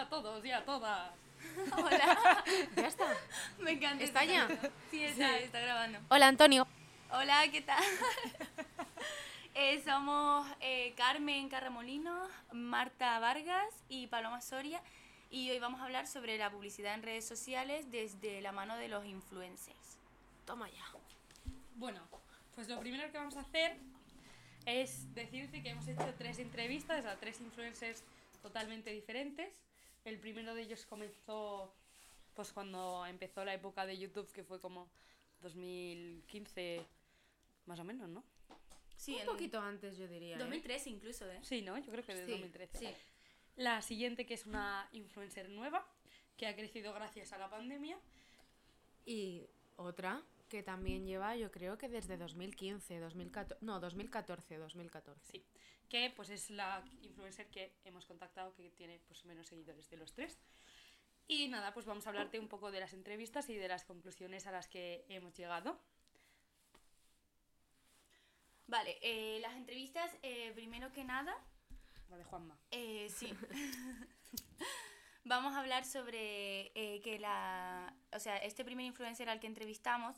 Hola a todos y a todas. Hola. Ya está. Me encanta. ¿Está este ya? Sí, está, está grabando. Hola, Antonio. Hola, ¿qué tal? Eh, somos eh, Carmen Carramolino, Marta Vargas y Paloma Soria. Y hoy vamos a hablar sobre la publicidad en redes sociales desde la mano de los influencers. Toma ya. Bueno, pues lo primero que vamos a hacer es decirte que hemos hecho tres entrevistas a tres influencers totalmente diferentes. El primero de ellos comenzó pues cuando empezó la época de YouTube, que fue como 2015 más o menos, ¿no? Sí, Un en poquito antes, yo diría. ¿eh? 2013 incluso, ¿eh? Sí, ¿no? Yo creo que de Sí, 2013. Sí. La siguiente que es una influencer nueva que ha crecido gracias a la pandemia. Y otra que también lleva, yo creo que desde 2015, 2014. No, 2014, 2014. Sí, que pues es la influencer que hemos contactado que tiene pues menos seguidores de los tres. Y nada, pues vamos a hablarte un poco de las entrevistas y de las conclusiones a las que hemos llegado. Vale, eh, las entrevistas, eh, primero que nada, La de Juanma. Eh, sí. Vamos a hablar sobre eh, que la. O sea, este primer influencer al que entrevistamos,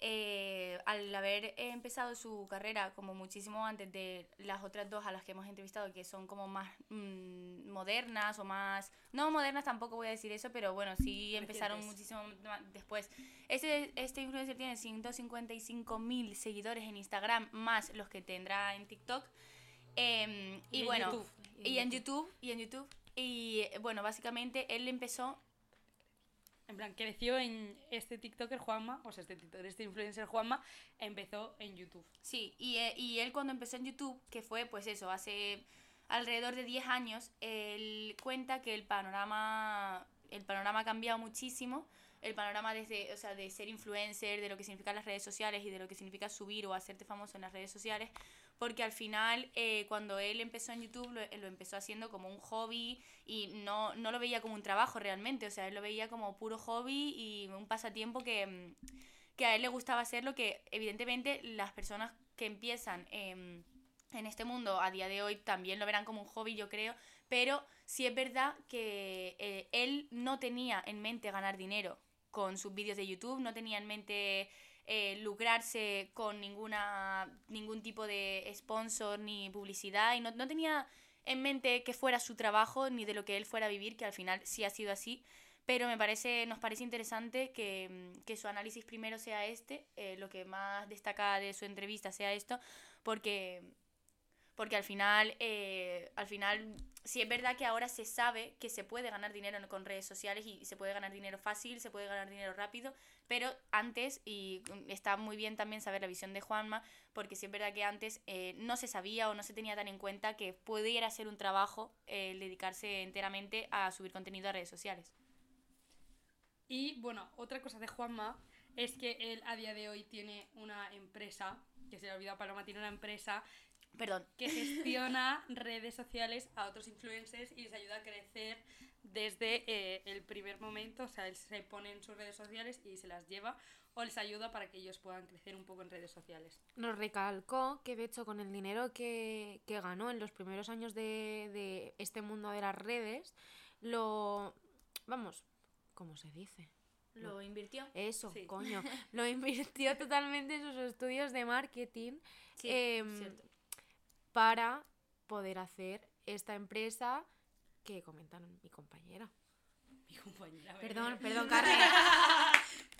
eh, al haber empezado su carrera como muchísimo antes de las otras dos a las que hemos entrevistado, que son como más mm, modernas o más. No modernas tampoco voy a decir eso, pero bueno, sí empezaron muchísimo después. Este, este influencer tiene 155 mil seguidores en Instagram, más los que tendrá en TikTok. Em, y, Y en bueno, YouTube. y en YouTube, y en YouTube. Y bueno, básicamente él empezó. En plan, creció en este TikToker Juanma, o sea, este, TikToker, este influencer Juanma, empezó en YouTube. Sí, y, eh, y él cuando empezó en YouTube, que fue pues eso, hace alrededor de 10 años, él cuenta que el panorama, el panorama ha cambiado muchísimo. El panorama desde, o sea, de ser influencer, de lo que significan las redes sociales y de lo que significa subir o hacerte famoso en las redes sociales. Porque al final, eh, cuando él empezó en YouTube, lo, lo empezó haciendo como un hobby y no, no lo veía como un trabajo realmente. O sea, él lo veía como puro hobby y un pasatiempo que, mm, que a él le gustaba hacerlo, que evidentemente las personas que empiezan em, en este mundo a día de hoy también lo verán como un hobby, yo creo, pero sí es verdad que eh, él no tenía en mente ganar dinero con sus vídeos de YouTube, no tenía en mente eh, lucrarse con ninguna ningún tipo de sponsor ni publicidad. Y no, no tenía en mente que fuera su trabajo ni de lo que él fuera a vivir, que al final sí ha sido así, pero me parece, nos parece interesante que, mm, que su análisis primero sea este, eh, lo que más destaca de su entrevista sea esto, porque, porque al final, eh, al final, sí es verdad que ahora se sabe que se puede ganar dinero con redes sociales y se puede ganar dinero fácil, se puede ganar dinero rápido, pero antes, y mm, está muy bien también saber la visión de Juanma, porque sí es verdad que antes eh, no se sabía o no se tenía tan en cuenta que pudiera ser un trabajo eh, dedicarse enteramente a subir contenido a redes sociales. Y bueno, otra cosa de Juanma es que él a día de hoy tiene una empresa, que se le ha olvidado Paloma, tiene una empresa Perdón. que gestiona redes sociales a otros influencers y les ayuda a crecer desde eh, el primer momento, o sea, él se pone en sus redes sociales y se las lleva o les ayuda para que ellos puedan crecer un poco en redes sociales. Nos recalcó que, de hecho, con el dinero que, que ganó en los primeros años de, de este mundo de las redes, lo. Vamos, ¿cómo se dice? Lo invirtió. Eso, Sí. coño. Lo invirtió totalmente en sus estudios de marketing Sí, em, cierto. Para poder hacer esta empresa que comentan mi compañera. Mi compañera. ¿verdad? Perdón, perdón, Carmen.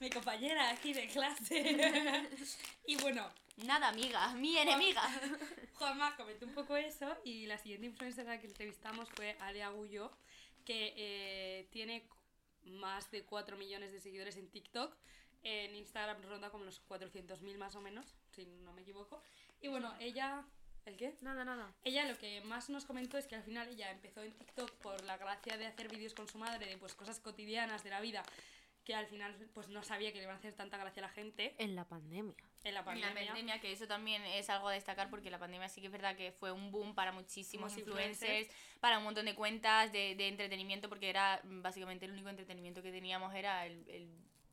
Mi compañera aquí de clase. y bueno, Nada, amiga, mi enemiga. Juanma comentó un poco eso y la siguiente influencer a la que entrevistamos fue Ale Agullo, que eh, tiene más de 4 millones de seguidores en TikTok. En Instagram ronda como los 400.000 más o menos, si no me equivoco. Y bueno, ella... ¿El qué? Nada, nada. Ella lo que más nos comentó es que al final ella empezó en TikTok por la gracia de hacer vídeos con su madre de pues cosas cotidianas de la vida que al final pues no sabía que le iban a hacer tanta gracia a la gente En la pandemia. en la En pandemia. la pandemia, que eso también es algo a destacar porque la pandemia sí que es verdad que fue un boom para muchísimos influencers, influencers. para un montón de cuentas de, de entretenimiento, porque era básicamente el único entretenimiento que teníamos era el, el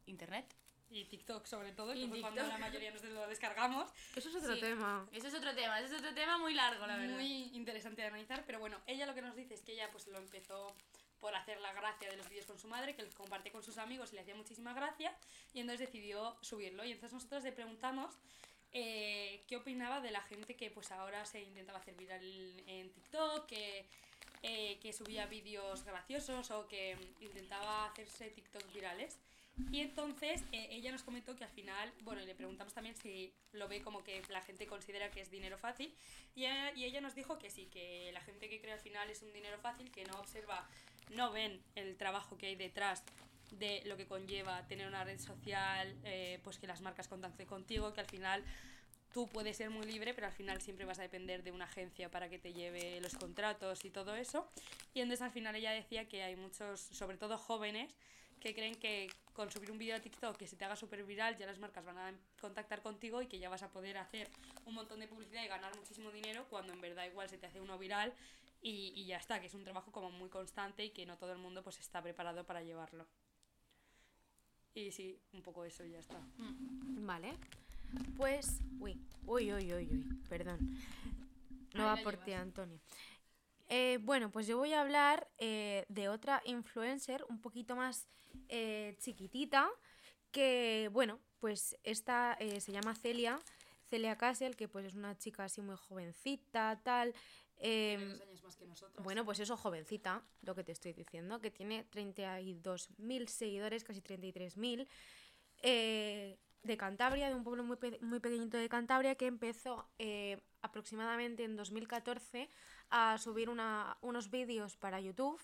internet. Y TikTok sobre todo, Y que fue cuando TikTok. la mayoría nos lo descargamos. Eso es otro Sí. tema. Eso es otro tema, eso es otro tema muy largo, la verdad. Muy interesante de analizar, pero bueno, ella lo que nos dice es que ella pues lo empezó por hacer la gracia de los vídeos con su madre, que los comparte con sus amigos y le hacía muchísima gracia, y entonces decidió subirlo. Y entonces nosotros le preguntamos eh, qué opinaba de la gente que pues ahora se intentaba hacer viral en TikTok, que, eh, que subía vídeos graciosos o que intentaba hacerse TikTok virales. Y entonces eh, ella nos comentó que al final, bueno, le preguntamos también si lo ve como que la gente considera que es dinero fácil. Y ella, y ella nos dijo que sí, que la gente que cree al final es un dinero fácil, que no observa, no ven el trabajo que hay detrás de lo que conlleva tener una red social, eh, pues que las marcas contacten contigo, que al final tú puedes ser muy libre, pero al final siempre vas a depender de una agencia para que te lleve los contratos y todo eso. Y entonces al final ella decía que hay muchos, sobre todo jóvenes, que creen que con subir un vídeo a TikTok que se te haga súper viral ya las marcas van a contactar contigo y que ya vas a poder hacer un montón de publicidad y ganar muchísimo dinero cuando en verdad igual se te hace uno viral y, y ya está, que es un trabajo como muy constante y que no todo el mundo pues está preparado para llevarlo. Y sí, un poco eso y ya está. Vale. Pues. Uy, uy, uy, uy, uy. Perdón. No va por ti. Antonio. Eh, bueno, pues yo voy a hablar eh, de otra influencer un poquito más eh, chiquitita. Que, bueno, pues esta se llama Celia. Celia Castle, que pues es una chica así muy jovencita, tal. Tiene años más que nosotros. bueno, pues eso, jovencita, lo que te estoy diciendo, que tiene 32.000 seguidores, casi 33.000, eh, de Cantabria, de un pueblo muy, pe- muy pequeñito de Cantabria, que empezó aproximadamente en 2014 a subir una- unos vídeos para YouTube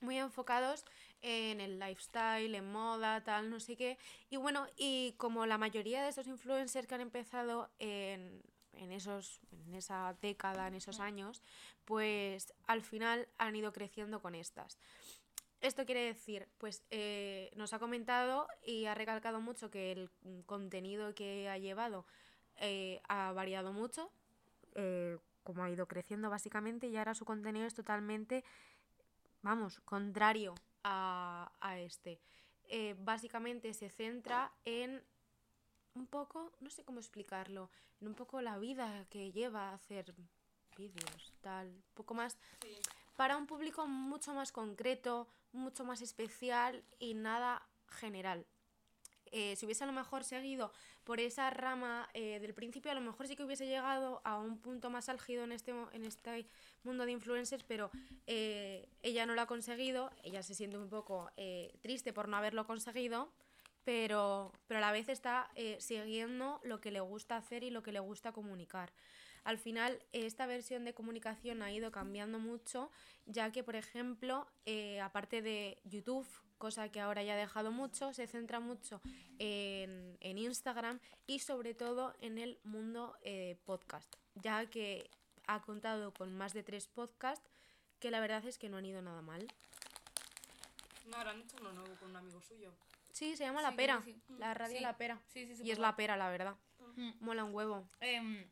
muy enfocados en el lifestyle, en moda, tal, no sé qué. Y bueno, y como la mayoría de estos influencers que han empezado en, en, esos, en esa década, en esos años, pues al final han ido creciendo con estas. Esto quiere decir, pues eh, nos ha comentado y ha recalcado mucho que el contenido que ha llevado eh, ha variado mucho, eh, como ha ido creciendo básicamente, y ahora su contenido es totalmente, vamos, contrario a, a este. Eh, básicamente se centra en un poco, no sé cómo explicarlo, en un poco la vida que lleva a hacer vídeos, tal, un poco más Sí. para un público mucho más concreto, mucho más especial y nada general. Eh, si hubiese a lo mejor seguido por esa rama eh, del principio, a lo mejor sí que hubiese llegado a un punto más álgido en este, en este mundo de influencers, pero eh, ella no lo ha conseguido, ella se siente un poco eh, triste por no haberlo conseguido, pero, pero a la vez está eh, siguiendo lo que le gusta hacer y lo que le gusta comunicar. Al final, esta versión de comunicación ha ido cambiando mucho, ya que, por ejemplo, eh, aparte de YouTube, cosa que ahora ya ha dejado mucho, se centra mucho en, en Instagram y sobre todo en el mundo eh, podcast, ya que ha contado con más de tres podcasts que la verdad es que no han ido nada mal. No, ahora han hecho uno nuevo con un amigo suyo. Sí, se llama La Sí, Pera, sí. la radio Sí. La Pera. Sí, sí, Y es. La Pera, la verdad. Mm. Mola un huevo. Em,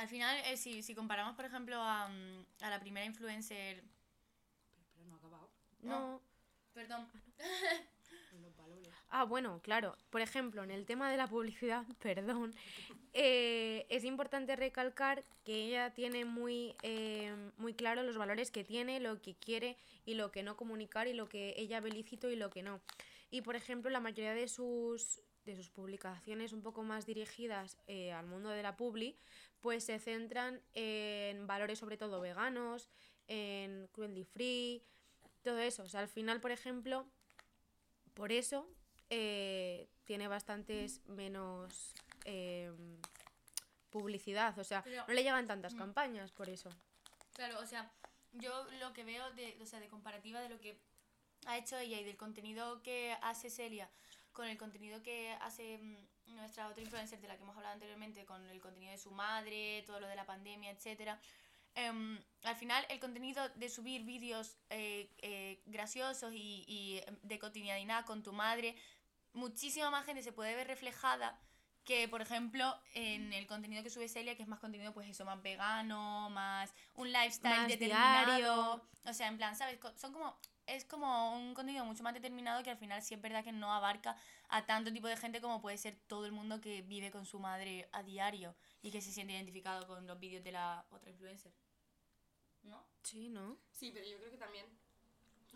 al final, eh, si, si comparamos, por ejemplo, a, mm, a la primera influencer. Pero, pero no ha acabado. No. Perdón. Los valores. Ah, bueno, claro. Por ejemplo, en el tema de la publicidad, perdón, eh, es importante recalcar que ella tiene muy, eh, muy claro los valores que tiene, lo que quiere y lo que no comunicar y lo que ella ve lícito y lo que no. Y por ejemplo, la mayoría de sus, de sus publicaciones un poco más dirigidas eh, al mundo de la publi, pues se centran en valores sobre todo veganos, en cruelty free, todo eso. O sea, al final, por ejemplo, por eso eh, tiene bastantes menos eh, publicidad. O sea, Pero- no le llegan tantas Mm. campañas por eso. Claro, o sea, yo lo que veo de, o sea, de comparativa de lo que ha hecho ella y del contenido que hace Celia con el contenido que hace mm, nuestra otra influencer de la que hemos hablado anteriormente, con el contenido de su madre, todo lo de la pandemia, etcétera. em, al final, el contenido de subir vídeos eh, eh, graciosos y, y em, de cotidianidad con tu madre, muchísima más gente se puede ver reflejada que, por ejemplo, en el contenido que sube Celia, que es más contenido, pues eso, más vegano, más un lifestyle Más determinado. diario. O sea, en plan, ¿sabes? Son como, es como un contenido mucho más determinado que al final sí es verdad que no abarca a tanto tipo de gente como puede ser todo el mundo que vive con su madre a diario y que se siente identificado con los vídeos de la otra influencer. ¿No? Sí, ¿no? Sí, pero yo creo que también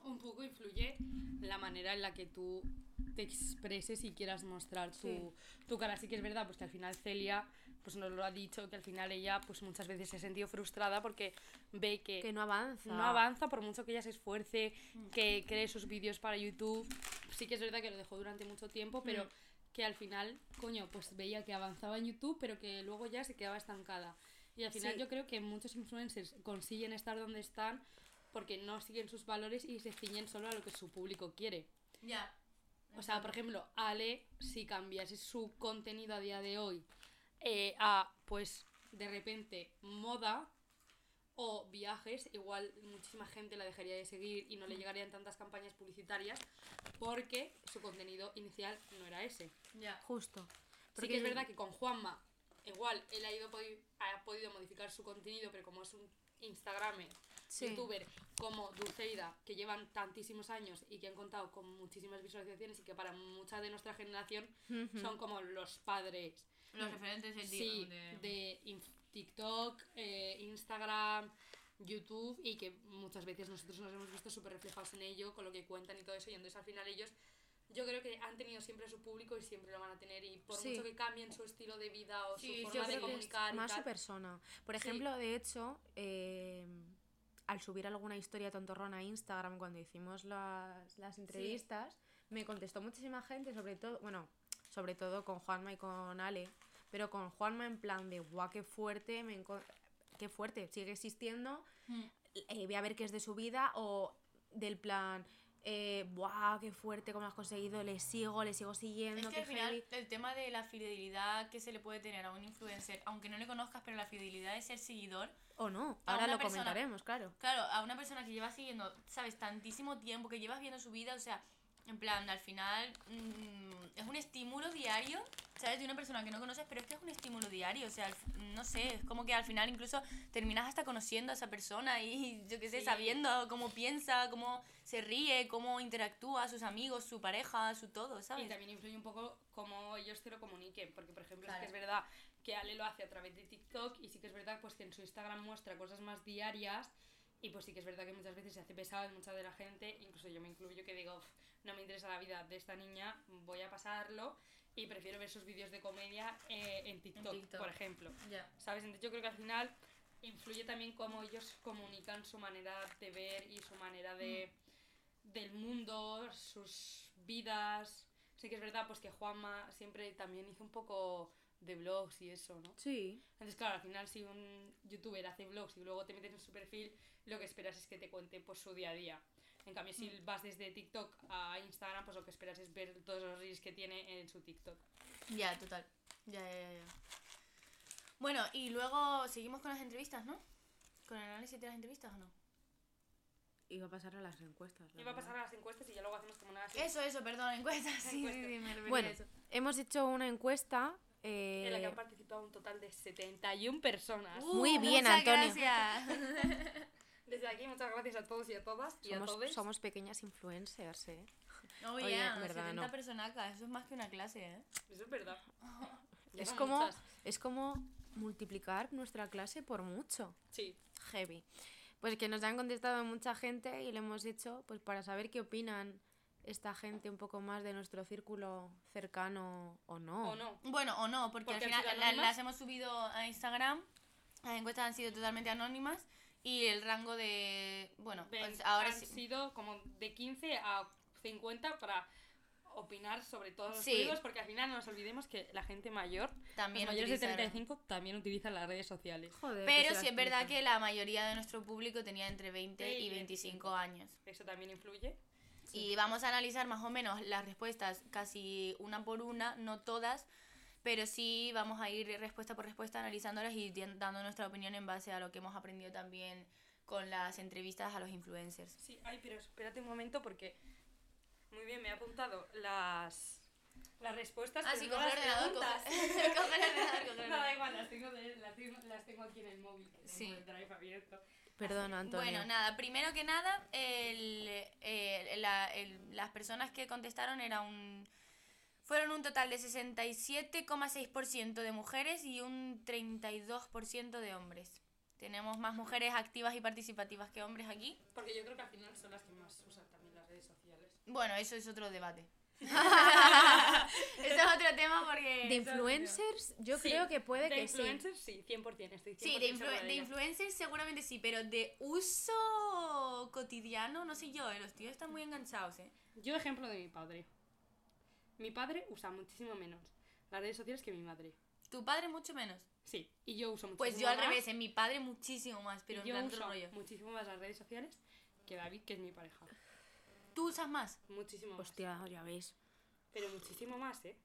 un poco influye la manera en la que tú te expreses y quieras mostrar tu, Sí. tu cara. Sí que es verdad, pues que al final Celia pues nos lo ha dicho, que al final ella pues muchas veces se ha sentido frustrada porque ve que, Que no avanza. no avanza por mucho que ella se esfuerce, que cree sus vídeos para YouTube. Sí que es verdad que lo dejó durante mucho tiempo, pero que al final, coño, pues veía que avanzaba en YouTube, pero que luego ya se quedaba estancada. Y al final Sí. yo creo que muchos influencers consiguen estar donde están porque no siguen sus valores y se ciñen solo a lo que su público quiere. Ya. O sea, por ejemplo, Ale, si cambiase su contenido a día de hoy eh, a, pues, de repente, moda o viajes, igual muchísima gente la dejaría de seguir y no le llegarían tantas campañas publicitarias porque su contenido inicial no era ese. Ya. Justo. Sí que es verdad que con Juanma, igual, él ha, ido, ha podido modificar su contenido, pero como es un Instagramer, Sí. youtuber como Dulceida, que llevan tantísimos años y que han contado con muchísimas visualizaciones y que para mucha de nuestra generación son como los padres Los referentes del sí, de... TikTok, eh, Instagram, YouTube y que muchas veces nosotros nos hemos visto súper reflejados en ello, con lo que cuentan y todo eso, y entonces al final ellos yo creo que han tenido siempre su público y siempre lo van a tener y por Sí. mucho que cambien su estilo de vida o Sí, su forma de comunicar y más tal, su persona. Por Sí. ejemplo, de hecho, eh, al subir alguna historia tontorrona a Instagram cuando hicimos las, las entrevistas, me contestó muchísima gente, sobre todo, bueno, sobre todo con Juanma y con Ale, pero con Juanma en plan de, guau, qué fuerte, me qué fuerte, sigue existiendo, Mm. eh, voy a ver qué es de su vida, o del plan, eh, buah, qué fuerte, cómo has conseguido, le sigo, le sigo siguiendo, Es que al final heavy". el tema de la fidelidad que se le puede tener a un influencer, aunque no le conozcas, pero la fidelidad de ser seguidor, O no, ahora lo persona- comentaremos, claro. claro, a una persona que llevas siguiendo, sabes, tantísimo tiempo, que llevas viendo su vida, o sea, en plan, al final mm, es un estímulo diario, ¿sabes? De una persona que no conoces, pero es que es un estímulo diario, o sea, no sé, es como que al final incluso terminas hasta conociendo a esa persona y yo qué sé, Sí. sabiendo cómo piensa, cómo se ríe, cómo interactúa, sus amigos, su pareja, su todo, ¿sabes? Y también influye un poco cómo ellos te lo comuniquen, porque por ejemplo Claro. sí que es verdad que Ale lo hace a través de TikTok y sí que es verdad pues que en su Instagram muestra cosas más diarias y pues sí que es verdad que muchas veces se hace pesado en mucha de la gente, incluso yo me incluyo que digo, "Uf, no me interesa la vida de esta niña, voy a pasarlo y prefiero ver sus vídeos de comedia eh, en, TikTok, TikTok. por ejemplo. Ya. ¿Sabes? Entonces yo creo que al final influye también cómo ellos comunican su manera de ver y su manera de del mundo, sus vidas. Sí que es verdad pues que Juanma siempre también hizo un poco de vlogs y eso, ¿no? Sí. Entonces claro, al final si un youtuber hace vlogs y luego te metes en su perfil, lo que esperas es que te cuente pues su día a día. En cambio, si vas desde TikTok a Instagram, pues lo que esperas es ver todos los reels que tiene en su TikTok. Ya, total. Ya, ya, ya. Bueno, y luego seguimos con las entrevistas, ¿no? ¿Con el análisis de las entrevistas o no? Iba a pasar a las encuestas. la Iba a pasar a las encuestas y ya luego hacemos como una... Eso, eso, perdón, encuestas. Sí, Encuestas. sí, sí, me Bueno, eso. hemos hecho una encuesta. Eh, En la que han participado un total de 71 personas. Muy bien, Uh, muchas Antonio. gracias. Desde aquí, muchas gracias a todos y a todas y a somos, todos. somos pequeñas influencers, ¿eh? Oh, Oye, yeah, verdad, 70 no. personacas, eso es más que una clase, ¿eh? Eso es verdad. Es como, muchas. es como multiplicar nuestra clase por mucho. Sí. Heavy. Pues que nos han contestado mucha gente y le hemos hecho pues para saber qué opinan esta gente un poco más de nuestro círculo cercano o no. ¿O no? Bueno, o no, porque, Porque al final la- las hemos subido a Instagram, las encuestas han sido totalmente anónimas y el rango de... Bueno, Ven, pues ahora han sí... sido como de 15 a 50 para opinar sobre todos los Sí. porque al final no nos olvidemos que la gente mayor, También los mayores de utilizaron. 35, también utilizan las redes sociales. Joder, Pero sí es verdad que la mayoría de nuestro público tenía entre 20 Sí, y y 25 años. Eso también influye. Y vamos a analizar más o menos las respuestas casi una por una, no todas, pero sí vamos a ir respuesta por respuesta analizándolas y dando nuestra opinión en base a lo que hemos aprendido también con las entrevistas a los influencers. Sí, ay, pero espérate un momento porque muy bien, me he apuntado las las respuestas, Ah, pero sí, no las preguntas. coge- coge el ordenador, coge el No, da igual, las tengo, las, tengo, las tengo aquí en el móvil, que Sí. tengo el drive abierto. Perdón, Antonio. Bueno, nada, primero que nada, el, el- la- el- las personas que contestaron era un, fueron un total de 67,6% de mujeres y un 32% de hombres. Tenemos más mujeres activas y participativas que hombres aquí. Porque yo creo que al final son las que más usan también las redes sociales. Bueno, eso es otro debate. Eso es otro tema porque... De influencers, yo Sí, creo que puede de que sí. influencers, sí. 100%, estoy 100% Sí, de, influ- de influencers seguramente sí, pero de uso cotidiano, no sé yo, eh, los tíos están muy enganchados, ¿eh? Yo ejemplo de mi padre. Mi padre usa muchísimo menos las redes sociales que mi madre. Tu padre mucho menos. Sí, y yo uso muchísimo Pues yo al más, revés, en mi padre muchísimo más, pero en yo otro uso rollo. muchísimo más las redes sociales que David, que es mi pareja. ¿Tú usas más? Muchísimo más. Hostia, ya ves. Pero muchísimo más, ¿eh?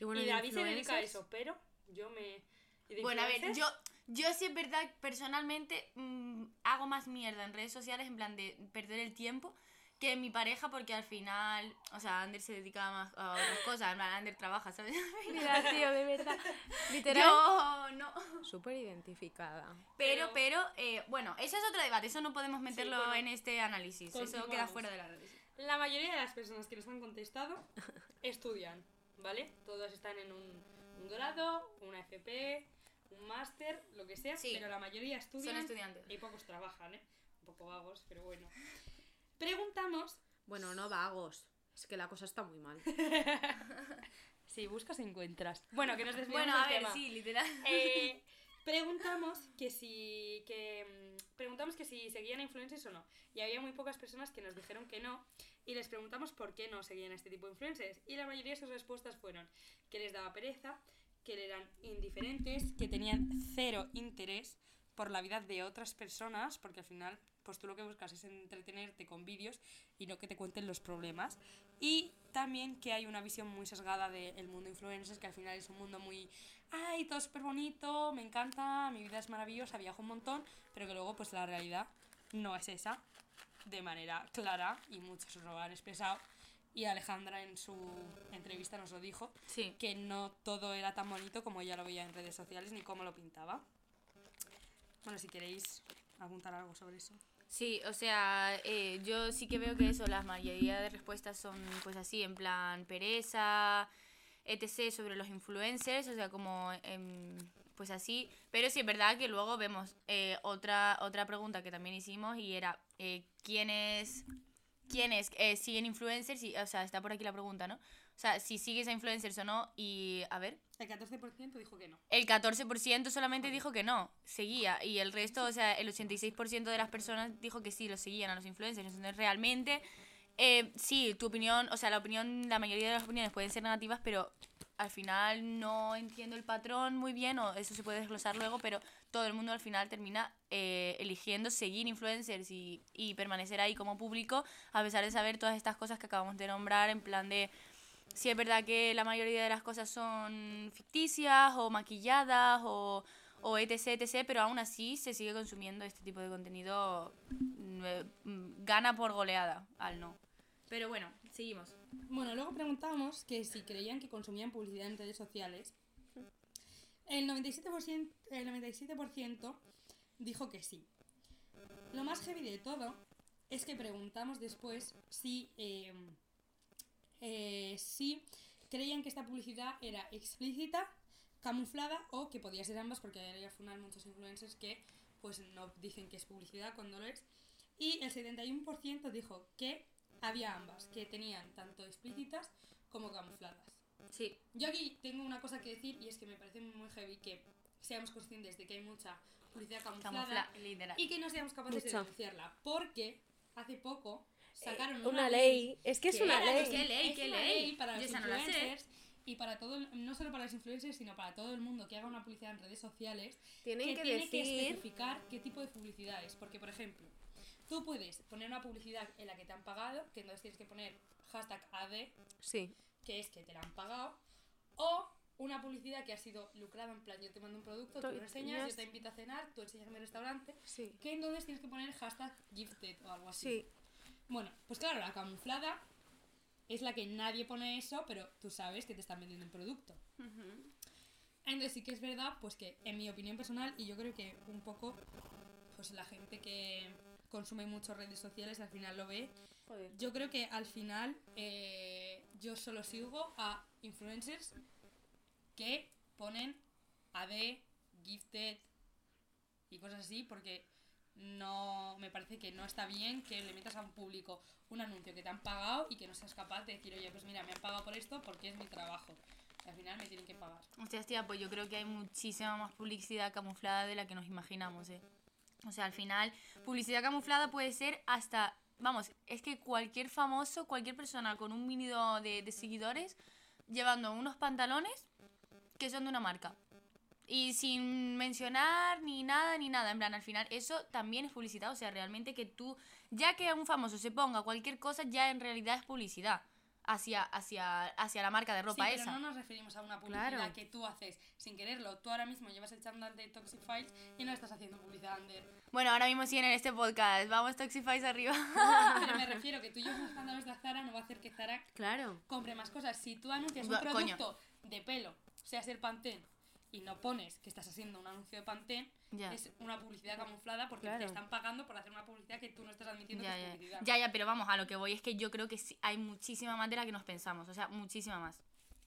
Y, bueno, y de David se dedica a eso, pero yo me... ¿y de Bueno, a ver, yo, yo sí es verdad, personalmente mm, hago más mierda en redes sociales en plan de perder el tiempo que mi pareja porque al final, o sea, Ander se dedica más a otras cosas, en plan Ander trabaja, ¿sabes? Mira, tío, de verdad. Literal. Yo no. Súper identificada. Pero, Pero- eh, bueno, eso es otro debate, eso no podemos meterlo bueno, en este análisis, eso queda fuera de la red. La mayoría de las personas que nos han contestado estudian, ¿vale? Todos están en un, un grado, una FP, un máster, lo que sea, Sí. pero la mayoría estudian Son estudiantes. y pocos trabajan, ¿eh? Un poco vagos, pero bueno. Preguntamos Bueno, no vagos. Es que la cosa está muy mal. si buscas encuentras. Bueno, que nos desviamos Bueno, a del ver, tema. sí, literal. Eh, preguntamos que si que mm, preguntamos que si seguían a influencers o no. Y había muy pocas personas que nos dijeron que no y les preguntamos por qué no seguían a este tipo de influencers. Y la mayoría de sus respuestas fueron que les daba pereza que eran indiferentes que tenían cero interés por la vida de otras personas porque al final pues tú lo que buscas es entretenerte con vídeos y no que te cuenten los problemas. Y también que hay una visión muy sesgada del mundo influencers que al final es un mundo muy ay, todo súper bonito, me encanta, mi vida es maravillosa, viajo un montón, pero que luego pues la realidad no es esa, de manera clara, y muchos lo han expresado, y Alejandra en su entrevista nos lo dijo, Sí. que no todo era tan bonito como ella lo veía en redes sociales, ni cómo lo pintaba. Bueno, si queréis apuntar algo sobre eso. Sí, o sea, eh, yo sí que veo que eso, la mayoría de respuestas son pues así, en plan pereza, etc. sobre los influencers, o sea, como em, pues así. Pero sí es verdad que luego vemos eh, otra, otra pregunta que también hicimos y era eh, ¿quiénes, quiénes eh, siguen influencers? Y, o sea, está por aquí la pregunta, ¿no? O sea, si sigues a influencers o no y a ver. El 14% dijo que no. El 14% solamente dijo que no, seguía. Y el resto, o sea, el 86% de las personas dijo que sí, lo seguían a los influencers. Entonces, realmente, eh, sí, tu opinión, o sea, la opinión, la mayoría de las opiniones pueden ser negativas, pero al final no entiendo el patrón muy bien, o eso se puede desglosar luego, pero todo el mundo al final termina eh, eligiendo seguir influencers y, y permanecer ahí como público, a pesar de saber todas estas cosas que acabamos de nombrar, en plan de si es verdad que la mayoría de las cosas son ficticias o maquilladas o, o etc, etc, pero aún así se sigue consumiendo este tipo de contenido, mm, gana por goleada al no. Pero bueno, seguimos. Bueno, luego preguntamos que si creían que consumían publicidad en redes sociales. El 97%, el 97% dijo que sí. Lo más heavy de todo es que preguntamos después si, eh, eh, si creían que esta publicidad era explícita, camuflada o que podía ser ambas, porque hay muchos influencers que pues no dicen que es publicidad cuando lo es. Y el 71% dijo que había ambas, que tenían tanto explícitas como camufladas. Sí, Yo aquí tengo una cosa que decir y es que me parece muy heavy que seamos conscientes de que hay mucha publicidad camuflada camufla, y que no seamos capaces de denunciarla. Porque hace poco sacaron Eh, Una ley. Es que es una ley. ¿Qué ley? ¿Qué una ley? para Yo los esa no influencers y para todo, el- no solo para los influencers, sino para todo el mundo que haga una publicidad en redes sociales, Tienen que, que tiene que decir- especificar qué tipo de publicidad es. Porque, por ejemplo, tú puedes poner una publicidad en la que te han pagado, que entonces tienes que poner hashtag AD, Sí. que es que te la han pagado, o una publicidad que ha sido lucrada, en plan, yo te mando un producto, tú lo enseñas, yo te invito a cenar, tú enseñas mi restaurante, Sí. que entonces tienes que poner hashtag gifted o algo así. Sí. Bueno, pues claro, la camuflada es la que nadie pone eso, pero tú sabes que te están vendiendo un producto. Entonces sí que es verdad, pues que en mi opinión personal, y yo creo que un poco, pues la gente que consume mucho redes sociales al final lo ve, Joder. yo creo que al final eh, yo solo sigo a influencers que ponen AD, gifted, y cosas así, porque no me parece que no está bien que le metas a un público un anuncio que te han pagado y que no seas capaz de decir, oye, pues mira, me han pagado por esto porque es mi trabajo. Y al final me tienen que pagar. Hostia, tía, pues yo creo que hay muchísima más publicidad camuflada de la que nos imaginamos, ¿eh? O sea, al final, publicidad camuflada puede ser hasta, vamos, es que cualquier famoso, cualquier persona con un mínimo de, de seguidores, llevando unos pantalones que son de una marca. Y sin mencionar ni nada, ni nada. En plan, al final, eso también es publicidad. O sea, realmente que tú, ya que un famoso se ponga cualquier cosa, ya en realidad es publicidad hacia, hacia, hacia la marca de ropa sí, pero esa. no nos referimos a una publicidad Claro. que tú haces sin quererlo. Tú ahora mismo llevas el chándal de Toxic Files y no estás haciendo publicidad under. Bueno, ahora mismo sí en este podcast. Vamos, Toxifies arriba. Pero me refiero que tú llevas los pantalones de Zara no va a hacer que Zara Claro. compre más cosas. Si tú anuncias un Bu- coño. producto de pelo, sea ser Pantene, y no pones que estás haciendo un anuncio de Pantene, Ya. es una publicidad camuflada porque Claro. te están pagando por hacer una publicidad que tú no estás admitiendo Ya, que es ya. publicidad. ya, ya, pero vamos, a lo que voy es que yo creo que sí, hay muchísima más de la que nos pensamos, o sea, muchísima más.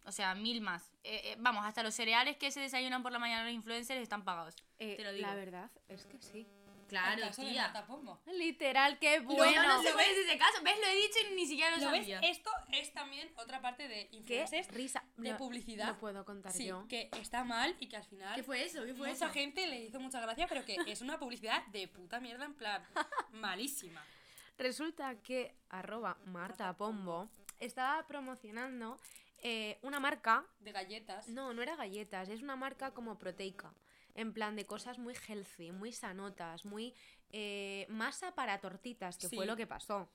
O sea, mil más. Eh, eh, vamos, hasta los cereales que se desayunan por la mañana los influencers están pagados. Eh, Te lo digo. La verdad es que sí. Claro, El caso de tía. Marta Pombo. Literal, qué Bueno, no sé cuál es ese caso. ¿Ves? Lo he dicho y ni siquiera lo, ¿Lo ves? sabía. Esto es también otra parte de Qué influencers risa. de publicidad. Lo puedo contar Sí, yo. que está mal y que al final ¿Qué fue eso? ¿Qué fue mucha eso? gente le hizo mucha gracia, pero que es una publicidad de puta mierda en plan malísima. Resulta que arroba Marta Pombo estaba promocionando eh, una marca. De galletas. No, no era galletas, es una marca como proteica. En plan de cosas muy healthy, muy sanotas, muy eh, masa para tortitas, que Sí. fue lo que pasó.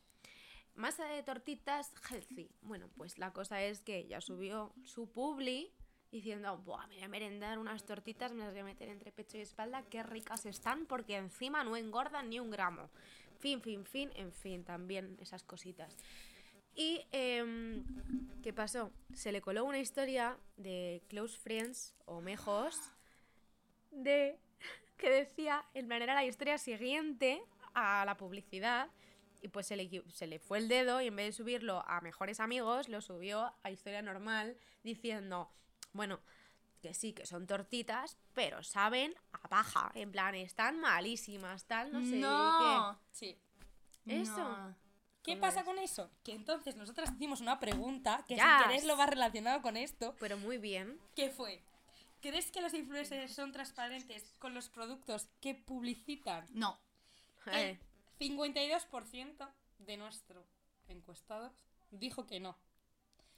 Masa de tortitas healthy. Bueno, pues la cosa es que ella subió su publi diciendo, Buah, me voy a merendar unas tortitas, me las voy a meter entre pecho y espalda, qué ricas están, porque encima no engordan ni un gramo. Fin, fin, fin, en fin, también esas cositas. Y, em, ¿qué pasó? Se le coló una historia de Close Friends o Mejos de que decía, en plan, era la historia siguiente a la publicidad y pues se le, se le fue el dedo y en vez de subirlo a mejores amigos, lo subió a historia normal diciendo, bueno, que sí, que son tortitas, pero saben a paja, en plan, están malísimas, tal, no sé no. Sí. qué. Eso. No. ¿Qué ¿Cómo pasa es? con eso? Que entonces nosotras hicimos una pregunta que Yes. sin querer lo va relacionado con esto, Pero muy bien. que fue, ¿crees que los influencers son transparentes con los productos que publicitan? No. Eh, El 52% de nuestro encuestados dijo que no.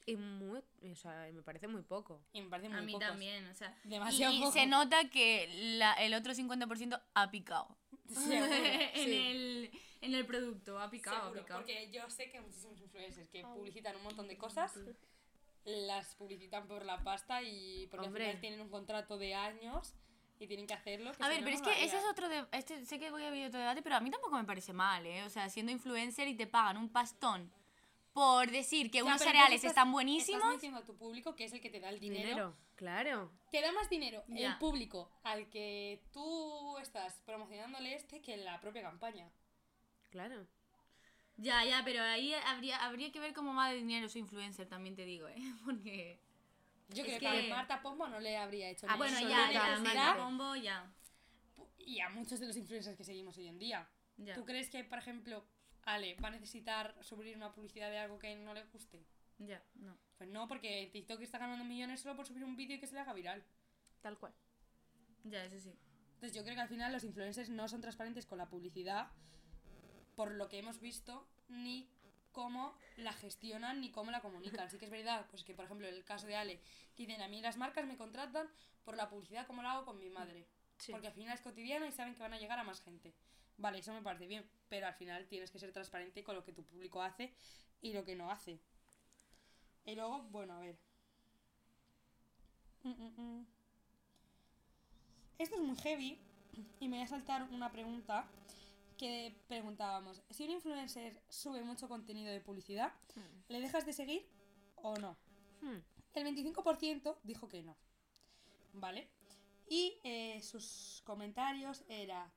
y muy, o sea, me parece muy poco. Y me parece muy A mí pocos. también, o sea. Demasiado y poco. se nota que la- el otro 50% ha picado. Seguro. en, sí. el, en el producto, ha picado, Seguro, ha picado. porque yo sé que muchísimos influencers que publicitan un montón de cosas las publicitan por la pasta y porque Hombre. al final tienen un contrato de años y tienen que hacerlo. que A ver, no, pero es que ese es otro de, este, sé que voy a abrir otro debate, pero a mí tampoco me parece mal, ¿eh? O sea, siendo influencer y te pagan un pastón por decir que Ya, unos pero cereales entonces están Estás buenísimos. diciendo a tu público que es el que te da el dinero. Dinero, claro. Te da más dinero Ya. el público al que tú estás promocionándole este que la propia campaña. Claro. Ya, ya, pero ahí habría, habría que ver cómo va de dinero su influencer, también te digo, ¿eh? Porque... Yo Es creo que, que- a Marta Pombo no le habría hecho Ah, bueno, ya, ya, Marta Pombo, ya. Y a muchos de los influencers que seguimos hoy en día. ya. ¿Tú crees que, por ejemplo, Ale va a necesitar subir una publicidad de algo que no le guste? Ya, no. Pues no, porque TikTok está ganando millones solo por subir un vídeo y que se le haga viral. Tal cual. Ya, eso sí. Entonces yo creo que al final los influencers no son transparentes con la publicidad por lo que hemos visto, ni cómo la gestionan, ni cómo la comunican. Sí que es verdad, pues que por ejemplo en el caso de Ale, que dicen a mí las marcas me contratan por la publicidad como la hago con mi madre. Sí. Porque al final es cotidiana y saben que van a llegar a más gente. Vale, eso me parece bien, pero al final tienes que ser transparente con lo que tu público hace y lo que no hace. Y luego, bueno, a ver. Mm, mm, mm. Esto es muy heavy y me voy a saltar una pregunta que preguntábamos. Si un influencer sube mucho contenido de publicidad, ¿le dejas de seguir o no? Hmm. El 25% dijo que no. ¿Vale? Y eh, sus comentarios era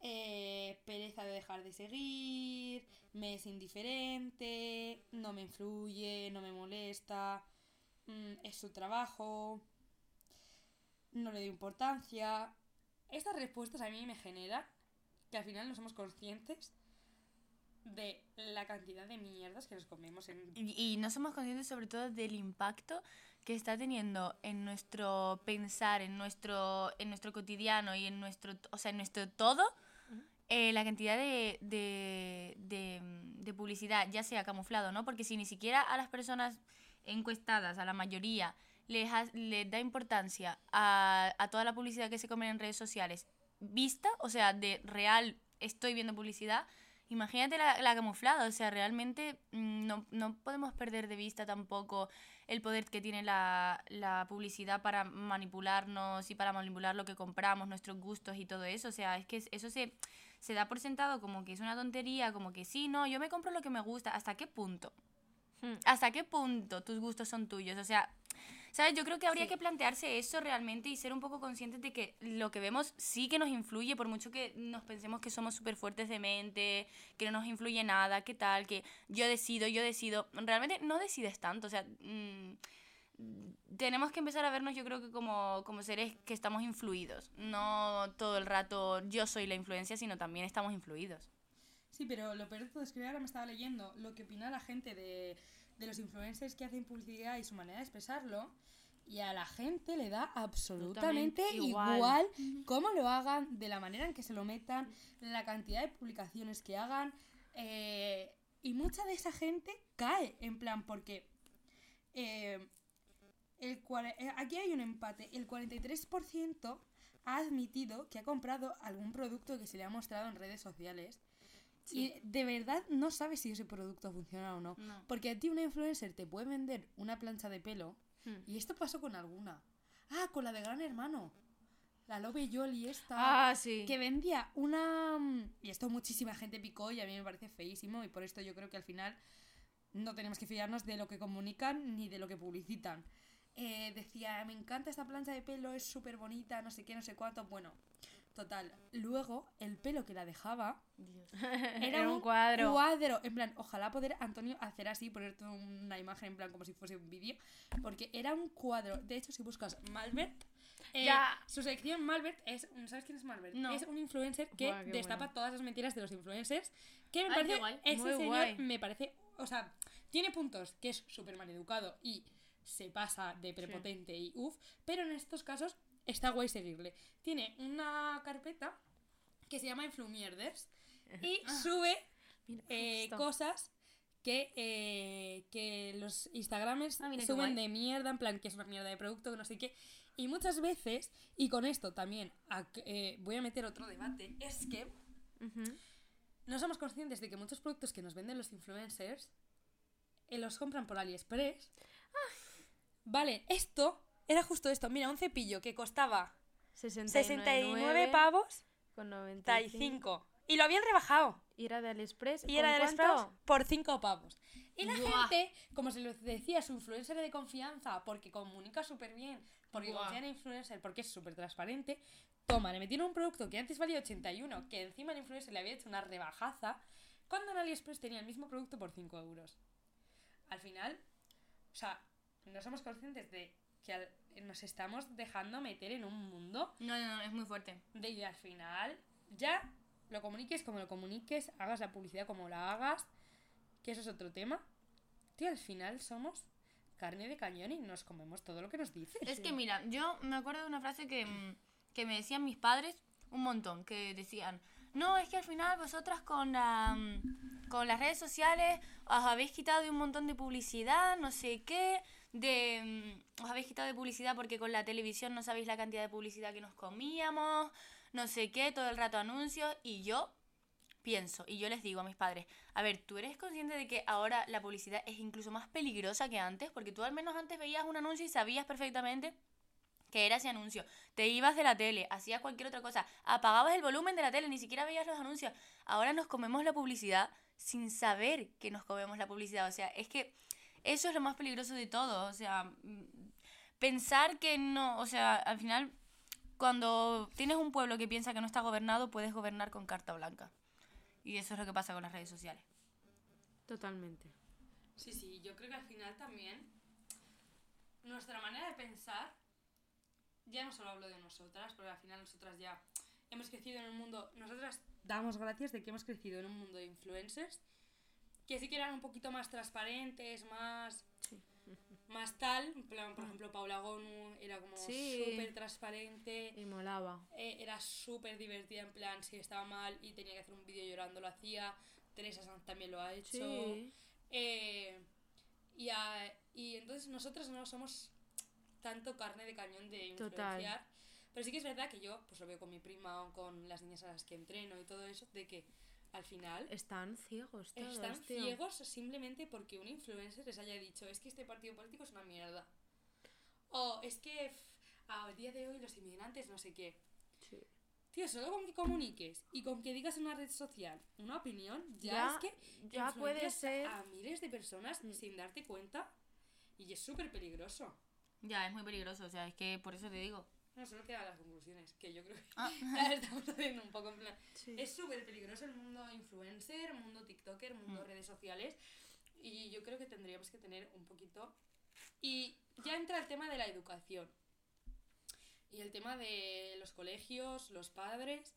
eh, pereza de dejar de seguir, me es indiferente, no me influye, no me molesta, mm, es su trabajo, no le doy importancia, estas respuestas a mí me generan que al final no somos conscientes de la cantidad de mierdas que nos comemos en... Y, y no somos conscientes sobre todo del impacto que está teniendo en nuestro pensar, en nuestro, en nuestro cotidiano y en nuestro, o sea, en nuestro todo, eh, la cantidad de, de, de, de publicidad, ya sea camuflado, ¿no? Porque si ni siquiera a las personas encuestadas, a la mayoría, les, ha- les da importancia a, a toda la publicidad que se come en redes sociales vista, o sea, de real estoy viendo publicidad, imagínate la, la camuflada, o sea, realmente mm, no, no podemos perder de vista tampoco el poder que tiene la, la publicidad para manipularnos y para manipular lo que compramos, nuestros gustos y todo eso, o sea, es que eso se, se da por sentado como que es una tontería, como que sí, no, yo me compro lo que me gusta, ¿hasta qué punto? Hmm. ¿Hasta qué punto tus gustos son tuyos? O sea, ¿sabes? Yo creo que habría Sí. que plantearse eso realmente y ser un poco conscientes de que lo que vemos sí que nos influye, por mucho que nos pensemos que somos súper fuertes de mente, que no nos influye nada, que tal, que yo decido, yo decido. Realmente no decides tanto, o sea, mm, tenemos que empezar a vernos yo creo que como, como seres que estamos influidos. No todo el rato yo soy la influencia, sino también estamos influidos. Sí, pero lo peor de todo es que ahora me estaba leyendo lo que opina la gente de, de los influencers que hacen publicidad y su manera de expresarlo. Y a la gente le da absolutamente igual, igual. cómo lo hagan, de la manera en que se lo metan, la cantidad de publicaciones que hagan. eh, y mucha de esa gente cae, en plan, porque eh, el eh, aquí hay un empate. El 43% ha admitido que ha comprado algún producto que se le ha mostrado en redes sociales. Sí. Y de verdad no sabes si ese producto funciona o no. No. Porque a ti una influencer te puede vender una plancha de pelo. Hmm. Y esto pasó con alguna. Ah, con la de Gran Hermano. La Love Jolly esta. Ah, sí. Que vendía una... mm, Y esto muchísima gente picó y a mí me parece feísimo. Y por esto yo creo que al final no tenemos que fiarnos de lo que comunican ni de lo que publicitan. Eh, decía, me encanta esta plancha de pelo, es súper bonita, no sé qué, no sé cuánto. Bueno, total. Luego, el pelo que la dejaba era, Era un cuadro. cuadro. En plan, ojalá poder, Antonio, hacer así, ponerte una imagen en plan como si fuese un vídeo. Porque era un cuadro. De hecho, si buscas Malbert, eh, Ya. su sección Malbert es. ¿Sabes quién es Malbert? No. Es un influencer que Buah, destapa bueno. todas las mentiras de los influencers. Que me Ay, parece. guay. Ese Muy señor guay. me parece. O sea, tiene puntos que es súper maleducado y se pasa de prepotente y uff. Pero en estos casos está guay seguirle. Tiene una carpeta que se llama Influmierders y sube Mira, eh, cosas que, eh, que los Instagramers Ah, suben de mierda, en plan que es una mierda de producto, que no sé qué. Y muchas veces, y con esto también eh, voy a meter otro debate, es que no somos conscientes de que muchos productos que nos venden los influencers los compran por AliExpress. Vale, esto era justo esto. Mira, un cepillo que costaba 69 pavos, con 95. 35. Y lo habían rebajado. Y era de AliExpress. Y era de ¿con AliExpress cuánto? por 5 pavos. Y la Buah. gente, como se lo decía, su influencer de confianza, porque comunica súper bien, porque Buah. confía en el influencer, porque es súper transparente, toma, le metieron un producto que antes valía 81, que encima el influencer le había hecho una rebajaza, cuando en AliExpress tenía el mismo producto por 5 euros. Al final, o sea, no somos conscientes de que al- nos estamos dejando meter en un mundo No, no, no, es muy fuerte. de que al final ya lo comuniques como lo comuniques, hagas la publicidad como la hagas, que eso es otro tema. Tío, al final somos carne de cañón y nos comemos todo lo que nos dices. Es que mira, yo me acuerdo de una frase que, mm, que me decían mis padres un montón, que decían, no, es que al final vosotras con, la, mm, con las redes sociales os habéis quitado de un montón de publicidad, no sé qué, de, mm, os habéis quitado de publicidad porque con la televisión no sabéis la cantidad de publicidad que nos comíamos, no sé qué, todo el rato anuncios, y yo pienso, y yo les digo a mis padres, a ver, ¿tú eres consciente de que ahora la publicidad es incluso más peligrosa que antes? Porque tú al menos antes veías un anuncio y sabías perfectamente que era ese anuncio. Te ibas de la tele, hacías cualquier otra cosa, apagabas el volumen de la tele, ni siquiera veías los anuncios. Ahora nos comemos la publicidad sin saber que nos comemos la publicidad. O sea, es que eso es lo más peligroso de todo. O sea, mm, pensar que no, o sea, al final, cuando tienes un pueblo que piensa que no está gobernado, puedes gobernar con carta blanca. Y eso es lo que pasa con las redes sociales. Totalmente. Sí, sí, yo creo que al final también nuestra manera de pensar, ya no solo hablo de nosotras, porque al final nosotras ya hemos crecido en un mundo, nosotras damos gracias de que hemos crecido en un mundo de influencers que sí que eran un poquito más transparentes, más más tal, en plan, por ejemplo, Paula Gonu era como Sí. súper transparente, Y molaba. eh, era súper divertida, en plan, si estaba mal y tenía que hacer un vídeo llorando, lo hacía, Teresa Sanz también lo ha hecho, Sí. eh, y, a- y entonces nosotros no somos tanto carne de cañón de Total. influenciar, pero sí que es verdad que yo, pues lo veo con mi prima o con las niñas a las que entreno y todo eso, de que al final Están ciegos todos, están tío. ciegos simplemente porque un influencer les haya dicho es que este partido político es una mierda. O es que a día de hoy los inmigrantes no sé qué. Sí. Tío, solo con que comuniques y con que digas en una red social una opinión, ya, Ya- es que ya puede ser- a miles de personas Mm. sin darte cuenta y es súper peligroso. Ya, es muy peligroso, o sea, es que por eso te digo. No, solo quedan las conclusiones, que yo creo que Ah. ya estamos haciendo un poco en plan. Sí. Es súper peligroso el mundo influencer, mundo TikToker, mundo Mm. redes sociales. Y yo creo que tendríamos que tener un poquito. Y ya entra el tema de la educación. Y el tema de los colegios, los padres.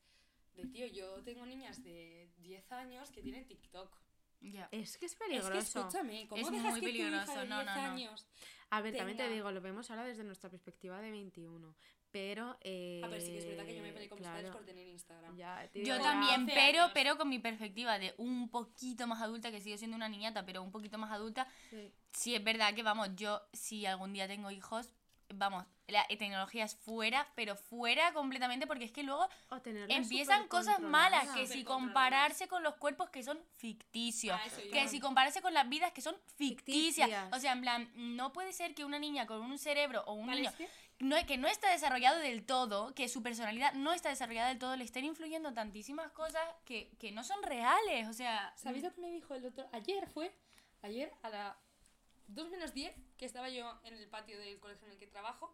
De tío, yo tengo niñas de 10 años que tienen TikTok. Ya. Es que es Es que peligroso. escúchame, ¿cómo Es dejas muy que tu hija peligroso, de 10 no, no, no. años A ver, también te Tenga. digo, lo vemos ahora desde nuestra perspectiva de 21. Pero. Eh, Ah, pero sí que es verdad que yo me peleé con mis padres claro, por tener Instagram. ya, te Yo también, 12 pero, años. pero con mi perspectiva de un poquito más adulta, que sigue siendo una niñata, pero un poquito más adulta, sí. sí es verdad que, vamos, yo si algún día tengo hijos, vamos, la tecnología es fuera, pero fuera completamente, porque es que luego empiezan cosas malas, que si compararse con los cuerpos que son ficticios, Ah, que si compararse con las vidas que son ficticias. Ficticias. O sea, en plan, no puede ser que una niña con un cerebro o un Vale, niño que- no, que no está desarrollado del todo, que su personalidad no está desarrollada del todo, le estén influyendo tantísimas cosas que, que no son reales. O sea, ¿Sabéis lo que me dijo el doctor? Ayer fue, ayer a las 2 menos 10, que estaba yo en el patio del colegio en el que trabajo,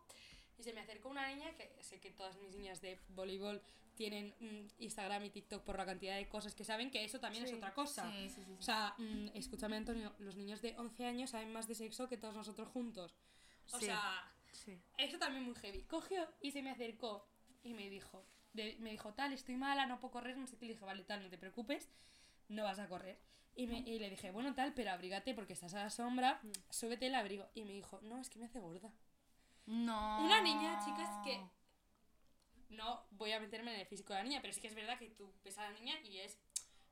y se me acercó una niña, que sé que todas mis niñas de voleibol tienen mm, Instagram y TikTok por la cantidad de cosas que saben, que eso también es Sí. otra cosa. sí, sí, O sea, mm, escúchame Antonio, los niños de 11 años saben más de sexo que todos nosotros juntos. O sea, Sí. eso también muy heavy. Cogió y se me acercó y me dijo, de- me dijo, tal, estoy mala, no puedo correr, no sé qué. Le dije, vale, tal, no te preocupes, no vas a correr. Y, me- y le dije, bueno, tal, pero abrígate porque estás a la sombra, súbete el abrigo. Y me dijo, no, es que me hace gorda. No. Una niña, chicas, que no voy a meterme en el físico de la niña, pero sí que es verdad que tú ves a la niña y es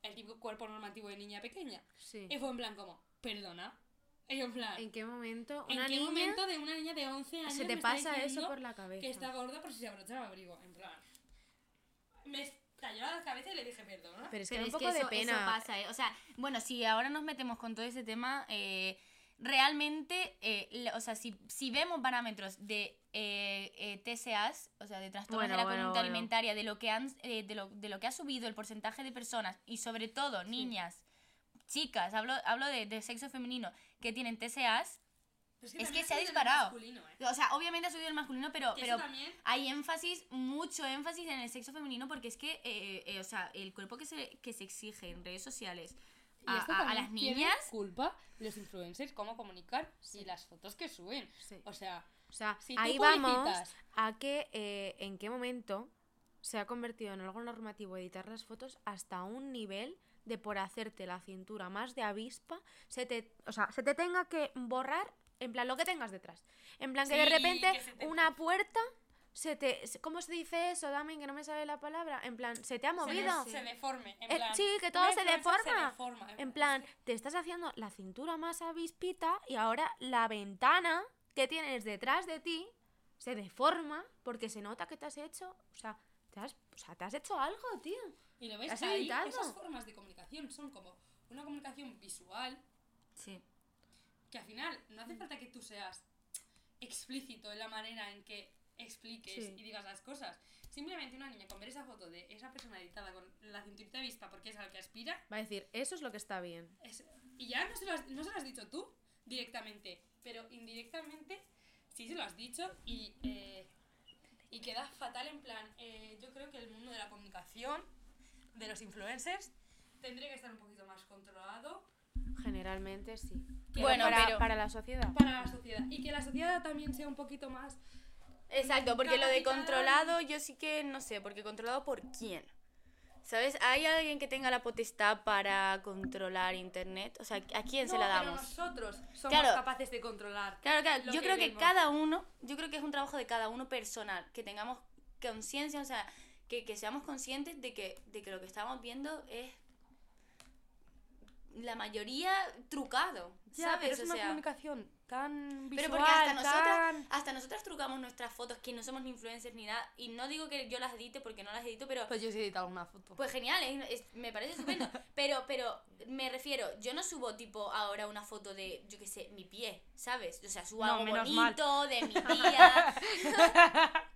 el típico cuerpo normativo de niña pequeña. Sí. Y fue en plan como, perdona. En plan, ¿En qué momento ¿en una qué niña momento de una niña de 11 años se me te está pasa eso por la cabeza? que está gorda por si se abrocha el abrigo? En plan, me estalló la cabeza y le dije perdona. Pero es que Pero un es poco que de eso, pena. eso pasa, ¿eh? O sea, bueno, si ahora nos metemos con todo ese tema, eh, realmente, eh, o sea, si, si vemos parámetros de eh, eh, TSAs, o sea, de trastornos Bueno, de la bueno, conducta bueno. alimentaria, de lo, que han, eh, de, lo, de lo que ha subido el porcentaje de personas, y sobre todo niñas, chicas, hablo, hablo de, de sexo femenino, que tienen TSAs, Pero es que también se ha disparado. ¿eh? o sea, obviamente ha subido el masculino, pero, Que pero hay énfasis, mucho énfasis en el sexo femenino porque es que, eh, eh, o sea, el cuerpo que se, que se exige en redes sociales a, a- a las tiene niñas, culpa los influencers, cómo comunicar y las fotos que suben. Sí. O sea, O sea, si ahí vamos a que eh, en qué momento se ha convertido en algo normativo editar las fotos hasta un nivel de por hacerte la cintura más de avispa, se te, o sea, se te tenga que borrar en plan lo que tengas detrás. En plan que de repente que se te- una puerta se te se- ¿cómo se dice eso, Dami, que no me sale la palabra? En plan, se te ha se, movido. se deforme. En Eh, plan, sí, que todo se deforma. En plan, te estás haciendo la cintura más avispita y ahora la ventana que tienes detrás de ti se deforma porque se nota que te has hecho, o sea, te has, o sea, te has hecho algo, tío. Y lo ves ¿Has ahí, editado? esas formas de comunicación son como una comunicación visual sí, que al final no hace falta que tú seas explícito en la manera en que expliques Sí. y digas las cosas. Simplemente una niña con ver esa foto de esa persona editada con la cinturita vista porque es a la que aspira Va a decir, eso es lo que está bien. es- y ya no se, lo has, no se lo has dicho tú directamente, pero indirectamente sí se lo has dicho y, eh, y queda fatal en plan, eh, yo creo que el mundo de la comunicación, de los influencers, tendría que estar un poquito más controlado Generalmente sí. Que Bueno, para, pero- para la sociedad. para la sociedad y que la sociedad también sea un poquito más Exacto, porque lo de controlado yo sí que no sé, porque controlado por quién. ¿Sabes? ¿Hay alguien que tenga la potestad para controlar internet? O sea, ¿a quién se No, la pero damos? nosotros somos Claro. capaces de controlar. Claro, claro, yo que creo que vemos. cada uno, yo creo que es un trabajo de cada uno personal, que tengamos conciencia, o sea, que, que seamos conscientes de que, de que lo que estamos viendo es la mayoría trucado, Ya, ¿sabes? pero es o una sea, comunicación tan visual, pero porque hasta tan- nosotras, hasta nosotras trucamos nuestras fotos, que no somos ni influencers ni nada, y no digo que yo las edite porque no las edito, pero Pues yo sí he editado alguna foto. pues genial, es- es- me parece estupendo. Pero, pero me refiero, yo no subo tipo ahora una foto de, yo qué sé, mi pie, ¿sabes? O sea, subo No, algo bonito de mi día.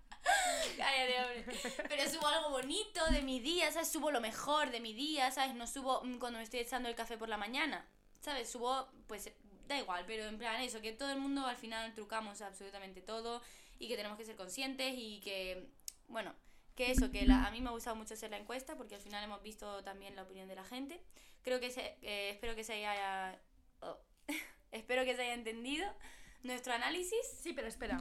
Cállate, hombre. Pero subo algo bonito de mi día, ¿sabes? Subo lo mejor de mi día, ¿sabes? No subo mm, cuando me estoy echando el café por la mañana, ¿sabes? Subo, pues da igual, pero en plan eso, que todo el mundo al final trucamos absolutamente todo y que tenemos que ser conscientes y que, bueno, que eso, que la- a mí me ha gustado mucho hacer la encuesta porque al final hemos visto también la opinión de la gente. Creo que se, eh, espero que se haya, oh, espero que se haya entendido nuestro análisis. Sí, pero espera.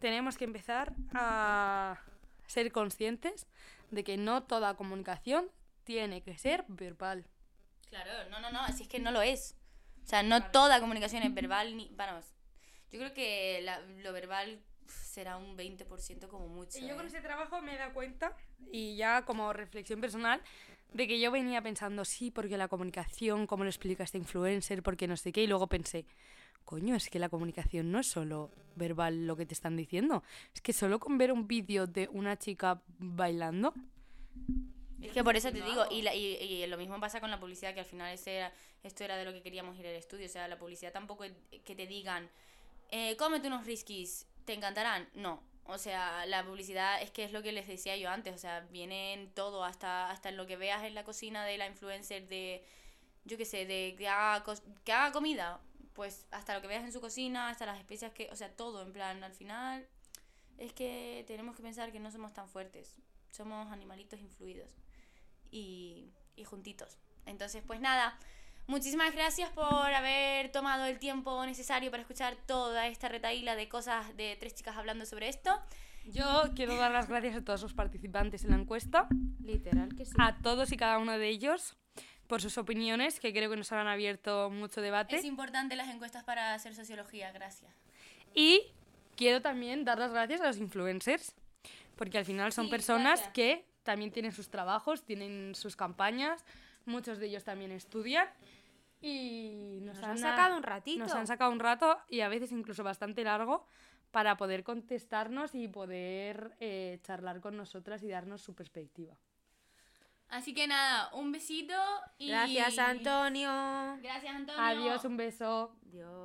Tenemos que empezar a ser conscientes de que no toda comunicación tiene que ser verbal. Claro, no, no, no, así es que no lo es. O sea, no toda comunicación es verbal ni, vamos. Yo creo que la- lo verbal será un 20% como mucho. Y yo con ¿eh? ese trabajo me he dado cuenta, y ya como reflexión personal, de que yo venía pensando, sí, porque la comunicación, cómo lo explica este influencer, porque no sé qué, y luego pensé, coño, es que la comunicación no es solo verbal lo que te están diciendo, es que solo con ver un vídeo de una chica bailando, Es que por eso te digo, y, la- y, y lo mismo pasa con la publicidad, que al final ese esto era de lo que queríamos ir al estudio. O sea, la publicidad tampoco es que te digan, eh, cómete unos riskis, te encantarán. No. O sea, la publicidad es que es lo que les decía yo antes. O sea, viene en todo, hasta, hasta lo que veas en la cocina de la influencer de, yo qué sé, de que haga, que haga comida. Pues hasta lo que veas en su cocina, hasta las especias que, o sea, todo, en plan, al final es que tenemos que pensar que no somos tan fuertes. Somos animalitos influidos y, y juntitos. Entonces, pues nada, muchísimas gracias por haber tomado el tiempo necesario para escuchar toda esta retaíla de cosas de tres chicas hablando sobre esto. yo quiero dar las gracias a todos los participantes en la encuesta, Literal que sí. a todos y cada uno de ellos, por sus opiniones, que creo que nos han abierto mucho debate. Es importante las encuestas para hacer sociología, gracias. Y quiero también dar las gracias a los influencers, porque al final son Sí, personas gracias. que también tienen sus trabajos, tienen sus campañas, muchos de ellos también estudian y nos, Nos han sacado un ratito. Nos han sacado un rato y a veces incluso bastante largo para poder contestarnos y poder eh, charlar con nosotras y darnos su perspectiva. Así que nada, un besito y... Gracias, Antonio. Gracias, Antonio. Adiós, un beso. Dios.